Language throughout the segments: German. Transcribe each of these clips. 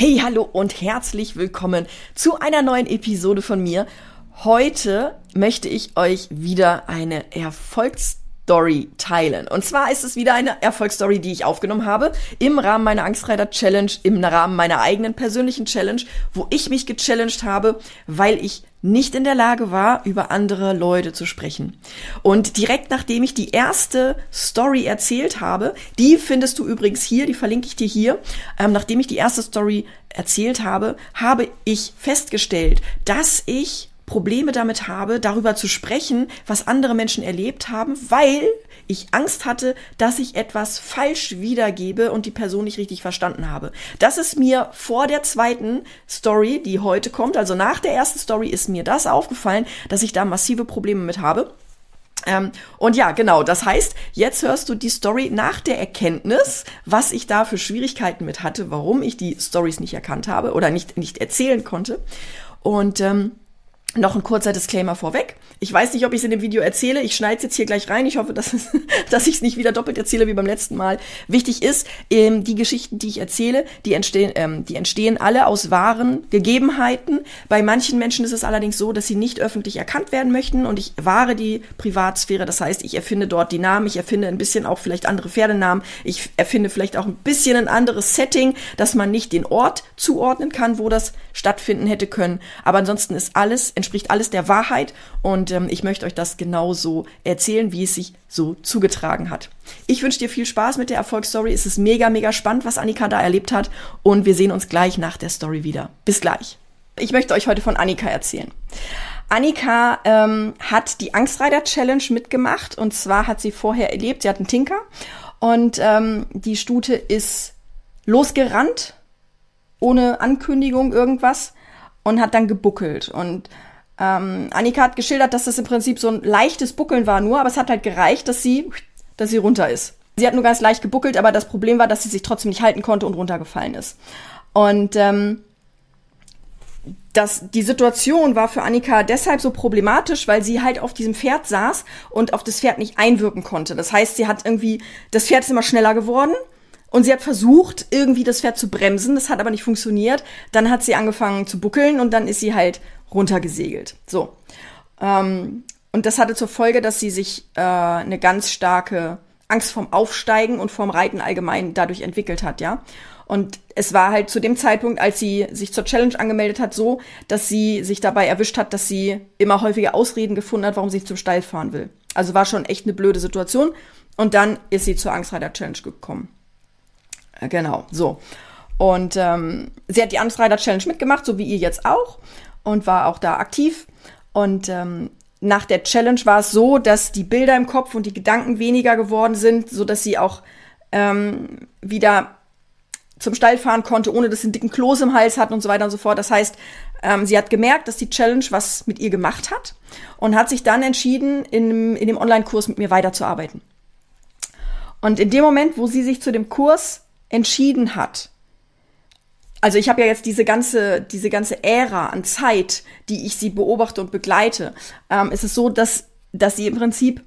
Hey, hallo und herzlich willkommen zu einer neuen Episode von mir. Heute möchte ich euch wieder eine Erfolgsstory teilen. Und zwar ist es wieder eine Erfolgsstory, die ich aufgenommen habe im Rahmen meiner Angstreiter Challenge, im Rahmen meiner eigenen persönlichen Challenge, wo ich mich gechallenged habe, weil ich nicht in der Lage war, über andere Leute zu sprechen. Und direkt nachdem ich die erste Story erzählt habe, die findest du übrigens hier, die verlinke ich dir hier, ähm, nachdem ich die erste Story erzählt habe, habe ich festgestellt, dass ich Probleme damit habe, darüber zu sprechen, was andere Menschen erlebt haben, weil ich Angst hatte, dass ich etwas falsch wiedergebe und die Person nicht richtig verstanden habe. Das ist mir vor der zweiten Story, die heute kommt, also nach der ersten Story, ist mir das aufgefallen, dass ich da massive Probleme mit habe. Ähm, und ja, genau, das heißt, jetzt hörst du die Story nach der Erkenntnis, was ich da für Schwierigkeiten mit hatte, warum ich die Stories nicht erkannt habe oder nicht, nicht erzählen konnte. Und ähm, noch ein kurzer Disclaimer vorweg. Ich weiß nicht, ob ich es in dem Video erzähle. Ich schneide es jetzt hier gleich rein. Ich hoffe, dass, dass ich es nicht wieder doppelt erzähle wie beim letzten Mal. Wichtig ist, ähm, die Geschichten, die ich erzähle, die entstehen, ähm, die entstehen alle aus wahren Gegebenheiten. Bei manchen Menschen ist es allerdings so, dass sie nicht öffentlich erkannt werden möchten und ich wahre die Privatsphäre. Das heißt, ich erfinde dort die Namen, ich erfinde ein bisschen auch vielleicht andere Pferdenamen, ich erfinde vielleicht auch ein bisschen ein anderes Setting, dass man nicht den Ort zuordnen kann, wo das stattfinden hätte können. Aber ansonsten ist alles, entspricht alles der Wahrheit und ähm, ich möchte euch das genauso erzählen, wie es sich so zugetragen hat. Ich wünsche dir viel Spaß mit der Erfolgsstory. Es ist mega, mega spannend, was Annika da erlebt hat und wir sehen uns gleich nach der Story wieder. Bis gleich. Ich möchte euch heute von Annika erzählen. Annika ähm, hat die Angstreiter Challenge mitgemacht und zwar hat sie vorher erlebt, sie hat einen Tinker und ähm, die Stute ist losgerannt ohne Ankündigung irgendwas und hat dann gebuckelt. Und ähm, Annika hat geschildert, dass das im Prinzip so ein leichtes Buckeln war nur, aber es hat halt gereicht, dass sie, dass sie runter ist. Sie hat nur ganz leicht gebuckelt, aber das Problem war, dass sie sich trotzdem nicht halten konnte und runtergefallen ist. Und ähm, das, die Situation war für Annika deshalb so problematisch, weil sie halt auf diesem Pferd saß und auf das Pferd nicht einwirken konnte. Das heißt, sie hat irgendwie, das Pferd ist immer schneller geworden und sie hat versucht, irgendwie das Pferd zu bremsen. Das hat aber nicht funktioniert. Dann hat sie angefangen zu buckeln und dann ist sie halt runtergesegelt. So. Ähm, und das hatte zur Folge, dass sie sich äh, eine ganz starke Angst vorm Aufsteigen und vorm Reiten allgemein dadurch entwickelt hat, ja. Und es war halt zu dem Zeitpunkt, als sie sich zur Challenge angemeldet hat, so, dass sie sich dabei erwischt hat, dass sie immer häufiger Ausreden gefunden hat, warum sie zum Stall fahren will. Also war schon echt eine blöde Situation. Und dann ist sie zur Angstreiter Challenge gekommen. Äh, genau, so. Und ähm, sie hat die Angstreiter Challenge mitgemacht, so wie ihr jetzt auch, und war auch da aktiv. Und ähm, nach der Challenge war es so, dass die Bilder im Kopf und die Gedanken weniger geworden sind, so dass sie auch ähm, wieder zum Stall fahren konnte, ohne dass sie einen dicken Kloß im Hals hat und so weiter und so fort. Das heißt, ähm, sie hat gemerkt, dass die Challenge was mit ihr gemacht hat und hat sich dann entschieden, in, in dem Online-Kurs mit mir weiterzuarbeiten. Und in dem Moment, wo sie sich zu dem Kurs entschieden hat, also ich habe ja jetzt diese ganze, diese ganze Ära an Zeit, die ich sie beobachte und begleite, ähm, ist es so, dass, dass sie im Prinzip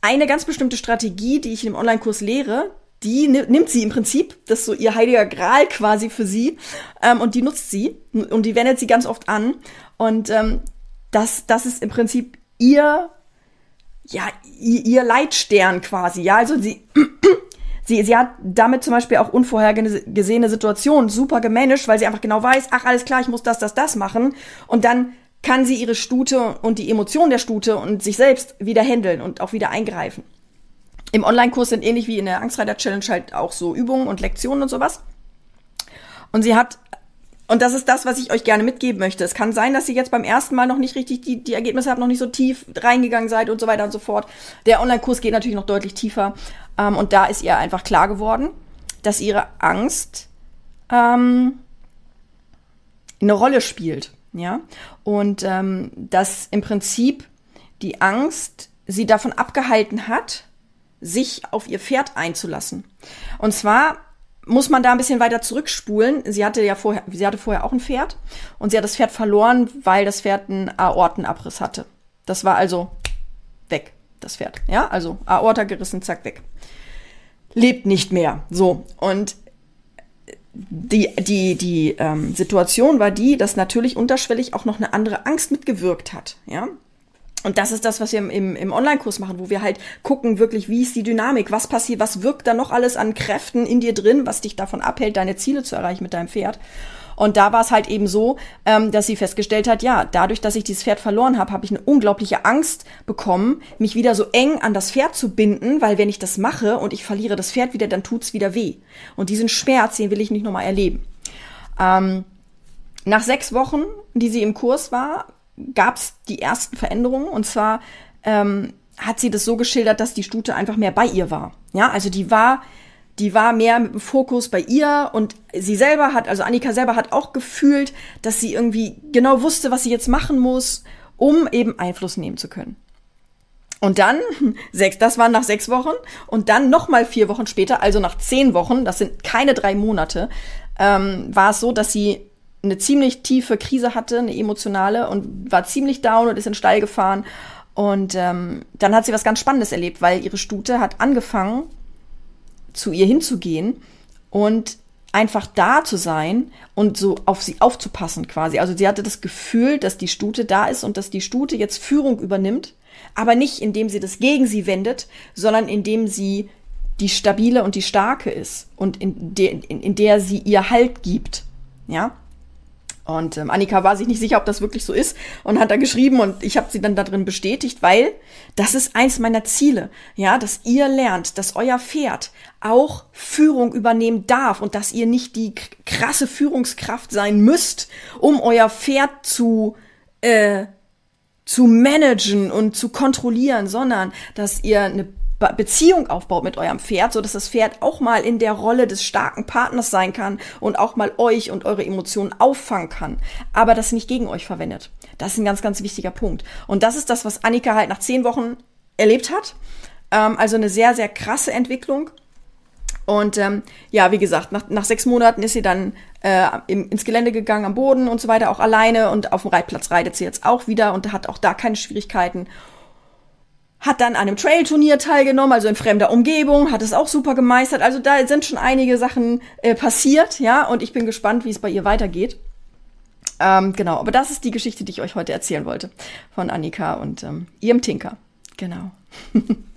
eine ganz bestimmte Strategie, die ich im Online-Kurs lehre, die nimmt sie im Prinzip, das ist so ihr heiliger Gral quasi für sie, ähm, und die nutzt sie und die wendet sie ganz oft an. Und ähm, das, das ist im Prinzip ihr, ja, ihr, ihr Leitstern quasi. Ja, also sie Sie, sie hat damit zum Beispiel auch unvorhergesehene Situationen super gemanagt, weil sie einfach genau weiß, ach, alles klar, ich muss das, das, das machen. Und dann kann sie ihre Stute und die Emotionen der Stute und sich selbst wieder handeln und auch wieder eingreifen. Im Online-Kurs sind ähnlich wie in der Angstreiter-Challenge halt auch so Übungen und Lektionen und sowas. Und sie hat und das ist das, was ich euch gerne mitgeben möchte. Es kann sein, dass ihr jetzt beim ersten Mal noch nicht richtig die, die Ergebnisse habt, noch nicht so tief reingegangen seid und so weiter und so fort. Der Online-Kurs geht natürlich noch deutlich tiefer. Ähm, und da ist ihr einfach klar geworden, dass ihre Angst ähm, eine Rolle spielt. Ja. Und ähm, dass im Prinzip die Angst sie davon abgehalten hat, sich auf ihr Pferd einzulassen. Und zwar muss man da ein bisschen weiter zurückspulen. Sie hatte ja vorher, sie hatte vorher auch ein Pferd und sie hat das Pferd verloren, weil das Pferd einen Aortenabriss hatte. Das war also weg, das Pferd. Ja, also Aorta gerissen, zack, weg. Lebt nicht mehr. So. Und die, die, die ähm, Situation war die, dass natürlich unterschwellig auch noch eine andere Angst mitgewirkt hat. Ja, und das ist das, was wir im, im Online-Kurs machen, wo wir halt gucken, wirklich, wie ist die Dynamik, was passiert, was wirkt da noch alles an Kräften in dir drin, was dich davon abhält, deine Ziele zu erreichen mit deinem Pferd. Und da war es halt eben so, ähm, dass sie festgestellt hat, ja, dadurch, dass ich dieses Pferd verloren habe, habe ich eine unglaubliche Angst bekommen, mich wieder so eng an das Pferd zu binden, weil wenn ich das mache und ich verliere das Pferd wieder, dann tut's wieder weh. Und diesen Schmerz, den will ich nicht nochmal erleben. Ähm, nach sechs Wochen, die sie im Kurs war, gab es die ersten Veränderungen. Und zwar ähm, hat sie das so geschildert, dass die Stute einfach mehr bei ihr war. Ja, also die war, die war mehr mit dem Fokus bei ihr und sie selber hat, also Annika selber hat auch gefühlt, dass sie irgendwie genau wusste, was sie jetzt machen muss, um eben Einfluss nehmen zu können. Und dann, sechs, das waren nach sechs Wochen, und dann nochmal vier Wochen später, also nach zehn Wochen, das sind keine drei Monate, ähm, war es so, dass sie eine ziemlich tiefe Krise hatte, eine emotionale, und war ziemlich down und ist in den Stall gefahren. Und ähm, dann hat sie was ganz Spannendes erlebt, weil ihre Stute hat angefangen, zu ihr hinzugehen und einfach da zu sein und so auf sie aufzupassen quasi. Also sie hatte das Gefühl, dass die Stute da ist und dass die Stute jetzt Führung übernimmt, aber nicht indem sie das gegen sie wendet, sondern indem sie die stabile und die starke ist und in, de, in, in der sie ihr Halt gibt. Ja, und ähm, Annika war sich nicht sicher, ob das wirklich so ist und hat da geschrieben und ich habe sie dann da drin bestätigt, weil das ist eins meiner Ziele, ja, dass ihr lernt, dass euer Pferd auch Führung übernehmen darf und dass ihr nicht die krasse Führungskraft sein müsst, um euer Pferd zu äh, zu managen und zu kontrollieren, sondern dass ihr eine Beziehung aufbaut mit eurem Pferd, so dass das Pferd auch mal in der Rolle des starken Partners sein kann und auch mal euch und eure Emotionen auffangen kann, aber das nicht gegen euch verwendet. Das ist ein ganz, ganz wichtiger Punkt. Und das ist das, was Annika halt nach zehn Wochen erlebt hat. Ähm, also eine sehr, sehr krasse Entwicklung. Und ähm, ja, wie gesagt, nach, nach sechs Monaten ist sie dann äh, im, ins Gelände gegangen, am Boden und so weiter, auch alleine. Und auf dem Reitplatz reitet sie jetzt auch wieder und hat auch da keine Schwierigkeiten hat dann an einem Trail-Turnier teilgenommen, also in fremder Umgebung, hat es auch super gemeistert. Also da sind schon einige Sachen äh, passiert, ja, und ich bin gespannt, wie es bei ihr weitergeht. Ähm, genau, aber das ist die Geschichte, die ich euch heute erzählen wollte von Annika und ähm, ihrem Tinker. Genau.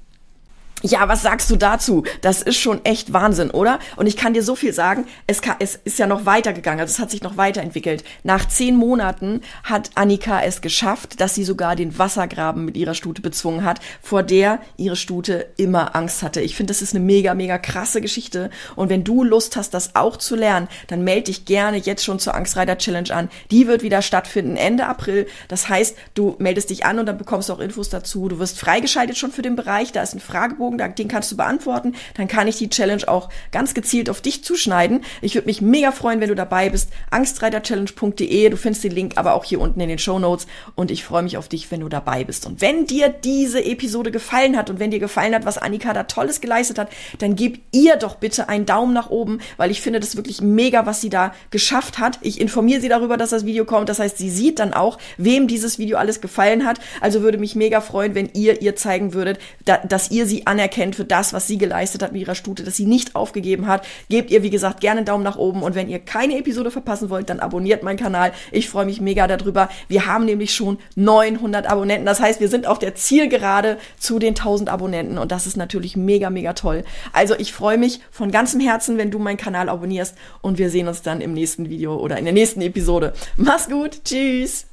Ja, was sagst du dazu? Das ist schon echt Wahnsinn, oder? Und ich kann dir so viel sagen, es, kann, es ist ja noch weitergegangen, also es hat sich noch weiterentwickelt. Nach zehn Monaten hat Annika es geschafft, dass sie sogar den Wassergraben mit ihrer Stute bezwungen hat, vor der ihre Stute immer Angst hatte. Ich finde, das ist eine mega, mega krasse Geschichte. Und wenn du Lust hast, das auch zu lernen, dann melde dich gerne jetzt schon zur Angstreiter Challenge an. Die wird wieder stattfinden Ende April. Das heißt, du meldest dich an und dann bekommst du auch Infos dazu. Du wirst freigeschaltet schon für den Bereich. Da ist ein Fragebogen Fragebogen, den kannst du beantworten. Dann kann ich die Challenge auch ganz gezielt auf dich zuschneiden. Ich würde mich mega freuen, wenn du dabei bist. Angstreiterchallenge.de. Du findest den Link aber auch hier unten in den Show Notes. Und ich freue mich auf dich, wenn du dabei bist. Und wenn dir diese Episode gefallen hat und wenn dir gefallen hat, was Annika da Tolles geleistet hat, dann gib ihr doch bitte einen Daumen nach oben, weil ich finde das wirklich mega, was sie da geschafft hat. Ich informiere sie darüber, dass das Video kommt. Das heißt, sie sieht dann auch, wem dieses Video alles gefallen hat. Also würde mich mega freuen, wenn ihr ihr zeigen würdet, da, dass ihr sie anerkennt anerkennt für das, was sie geleistet hat mit ihrer Stute, dass sie nicht aufgegeben hat. Gebt ihr, wie gesagt, gerne einen Daumen nach oben und wenn ihr keine Episode verpassen wollt, dann abonniert meinen Kanal. Ich freue mich mega darüber. Wir haben nämlich schon 900 Abonnenten. Das heißt, wir sind auf der Zielgerade zu den 1000 Abonnenten und das ist natürlich mega, mega toll. Also ich freue mich von ganzem Herzen, wenn du meinen Kanal abonnierst und wir sehen uns dann im nächsten Video oder in der nächsten Episode. Mach's gut. Tschüss.